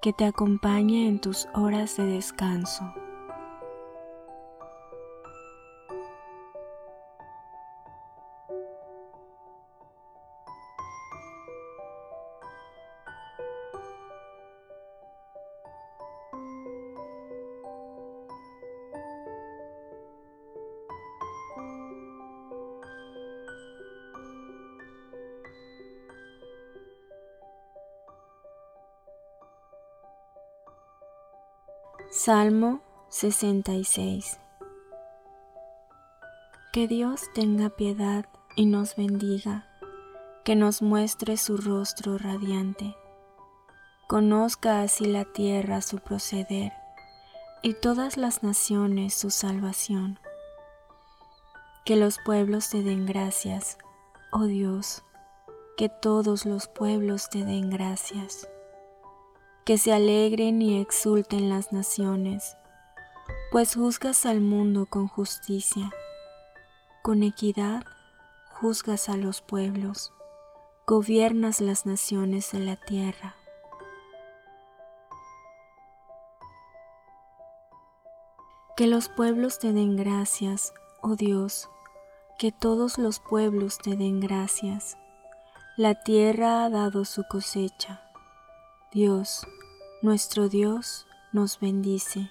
que te acompañe en tus horas de descanso. Salmo 66 Que Dios tenga piedad y nos bendiga, que nos muestre su rostro radiante, conozca así la tierra su proceder y todas las naciones su salvación. Que los pueblos te den gracias, oh Dios, que todos los pueblos te den gracias que se alegren y exulten las naciones, pues juzgas al mundo con justicia, con equidad juzgas a los pueblos, gobiernas las naciones de la tierra. Que los pueblos te den gracias, oh Dios, que todos los pueblos te den gracias. La tierra ha dado su cosecha. Dios, nuestro Dios nos bendice.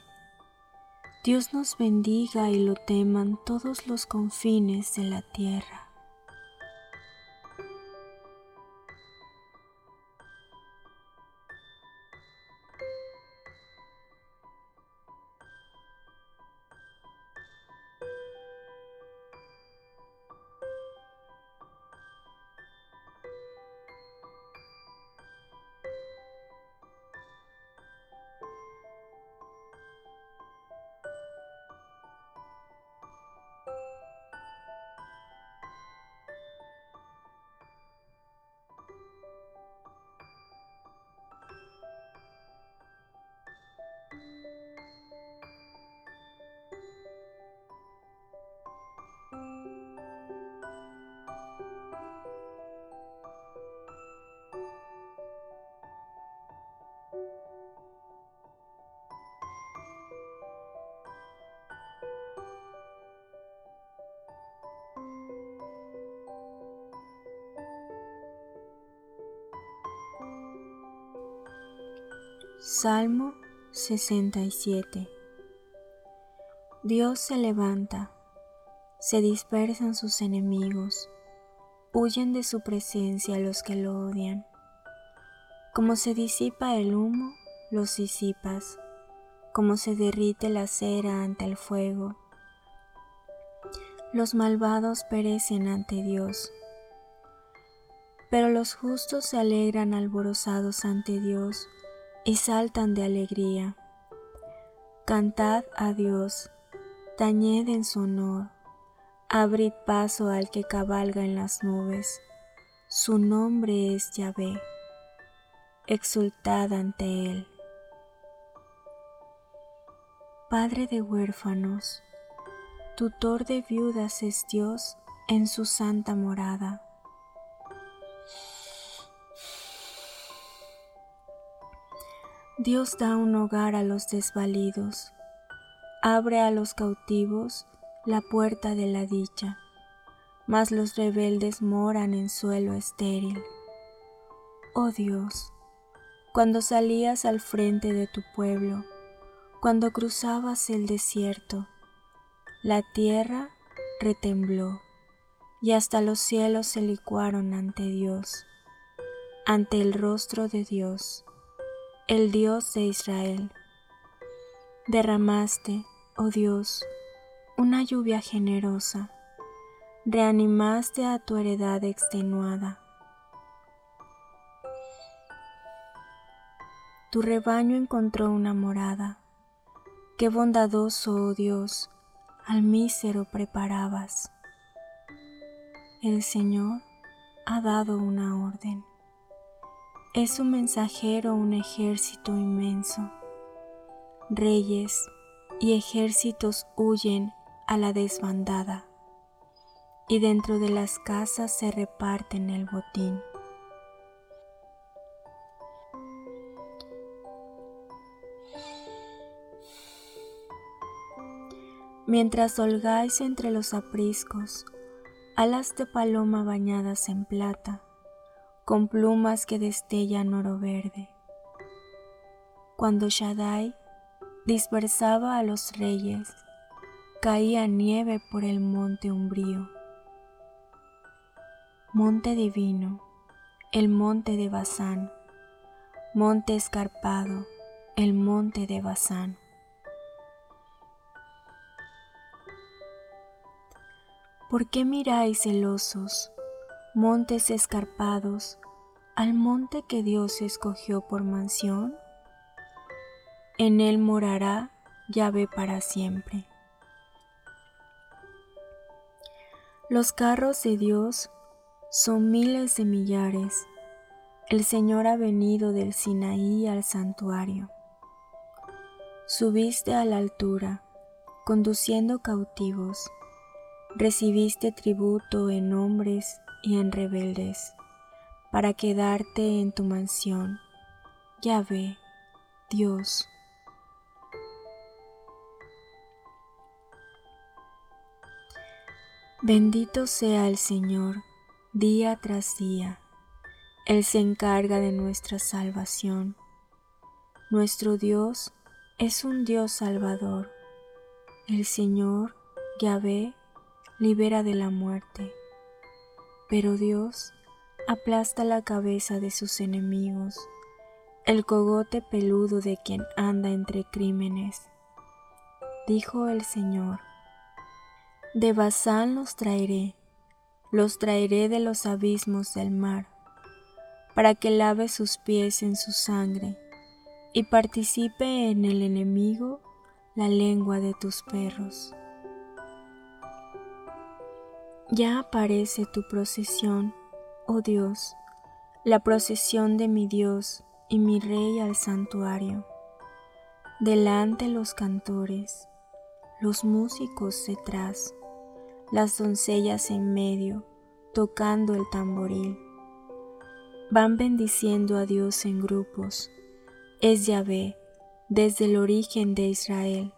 Dios nos bendiga y lo teman todos los confines de la tierra. Salmo 67 Dios se levanta, se dispersan sus enemigos, huyen de su presencia los que lo odian. Como se disipa el humo, los disipas, como se derrite la cera ante el fuego. Los malvados perecen ante Dios, pero los justos se alegran alborozados ante Dios y saltan de alegría. Cantad a Dios, tañed en su honor, abrid paso al que cabalga en las nubes. Su nombre es Yahvé. Exultad ante él. Padre de huérfanos, tutor de viudas es Dios en su santa morada. Dios da un hogar a los desvalidos, abre a los cautivos la puerta de la dicha, mas los rebeldes moran en suelo estéril. Oh Dios, cuando salías al frente de tu pueblo, cuando cruzabas el desierto, la tierra retembló y hasta los cielos se licuaron ante Dios, ante el rostro de Dios, el Dios de Israel. Derramaste, oh Dios, una lluvia generosa, reanimaste a tu heredad extenuada. Tu rebaño encontró una morada, qué bondadoso, oh Dios, al mísero preparabas. El Señor ha dado una orden. Es un mensajero un ejército inmenso. Reyes y ejércitos huyen a la desbandada y dentro de las casas se reparten el botín. Mientras holgáis entre los apriscos, alas de paloma bañadas en plata, con plumas que destellan oro verde. Cuando Shaddai dispersaba a los reyes, caía nieve por el monte umbrío. Monte divino, el monte de Bazán, monte escarpado, el monte de Bazán. ¿Por qué miráis celosos, montes escarpados, al monte que Dios escogió por mansión? En él morará llave para siempre. Los carros de Dios son miles de millares. El Señor ha venido del Sinaí al santuario. Subiste a la altura, conduciendo cautivos recibiste tributo en hombres y en rebeldes, para quedarte en tu mansión. ve, Dios. Bendito sea el Señor día tras día. Él se encarga de nuestra salvación. Nuestro Dios es un Dios salvador. El Señor, Yahvé, libera de la muerte. Pero Dios aplasta la cabeza de sus enemigos, el cogote peludo de quien anda entre crímenes. Dijo el Señor, de Basán los traeré, los traeré de los abismos del mar, para que lave sus pies en su sangre y participe en el enemigo la lengua de tus perros. Ya aparece tu procesión, oh Dios, la procesión de mi Dios y mi Rey al santuario. Delante los cantores, los músicos detrás, las doncellas en medio, tocando el tamboril. Van bendiciendo a Dios en grupos. Es Yahvé, desde el origen de Israel.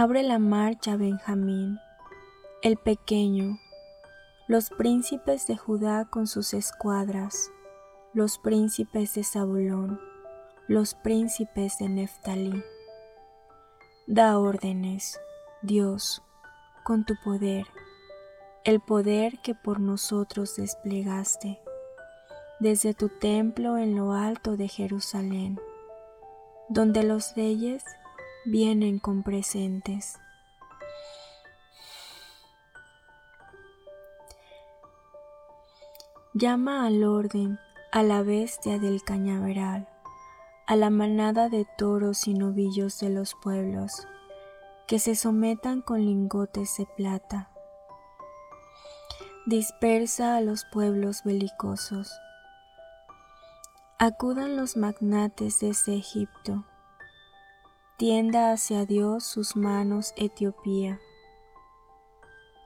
Abre la marcha Benjamín, el pequeño, los príncipes de Judá con sus escuadras, los príncipes de Zabulón, los príncipes de Neftalí. Da órdenes, Dios, con tu poder, el poder que por nosotros desplegaste, desde tu templo en lo alto de Jerusalén, donde los reyes vienen con presentes. Llama al orden a la bestia del cañaveral, a la manada de toros y novillos de los pueblos, que se sometan con lingotes de plata. Dispersa a los pueblos belicosos. Acudan los magnates desde Egipto Tienda hacia Dios sus manos Etiopía.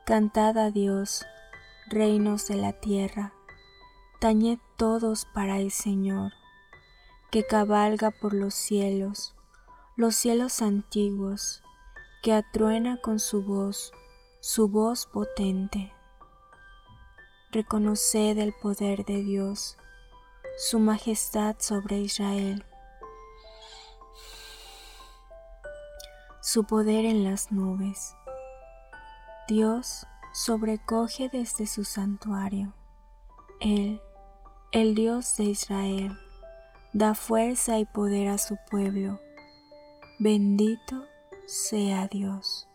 Cantad a Dios, reinos de la tierra, tañed todos para el Señor, que cabalga por los cielos, los cielos antiguos, que atruena con su voz, su voz potente. reconoced el poder de Dios, su majestad sobre Israel, su poder en las nubes. Dios sobrecoge desde su santuario. Él, el Dios de Israel, da fuerza y poder a su pueblo. Bendito sea Dios.